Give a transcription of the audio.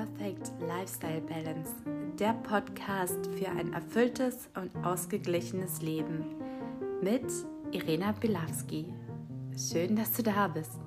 Perfect Lifestyle Balance, der Podcast für ein erfülltes und ausgeglichenes Leben mit Irena Bilawski. Schön, dass du da bist.